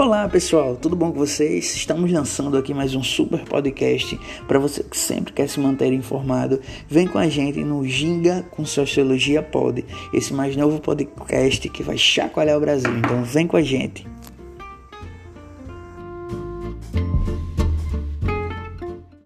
Olá pessoal, tudo bom com vocês? Estamos lançando aqui mais um super podcast para você que sempre quer se manter informado. Vem com a gente no Ginga com Sociologia Pod, esse mais novo podcast que vai chacoalhar o Brasil. Então vem com a gente.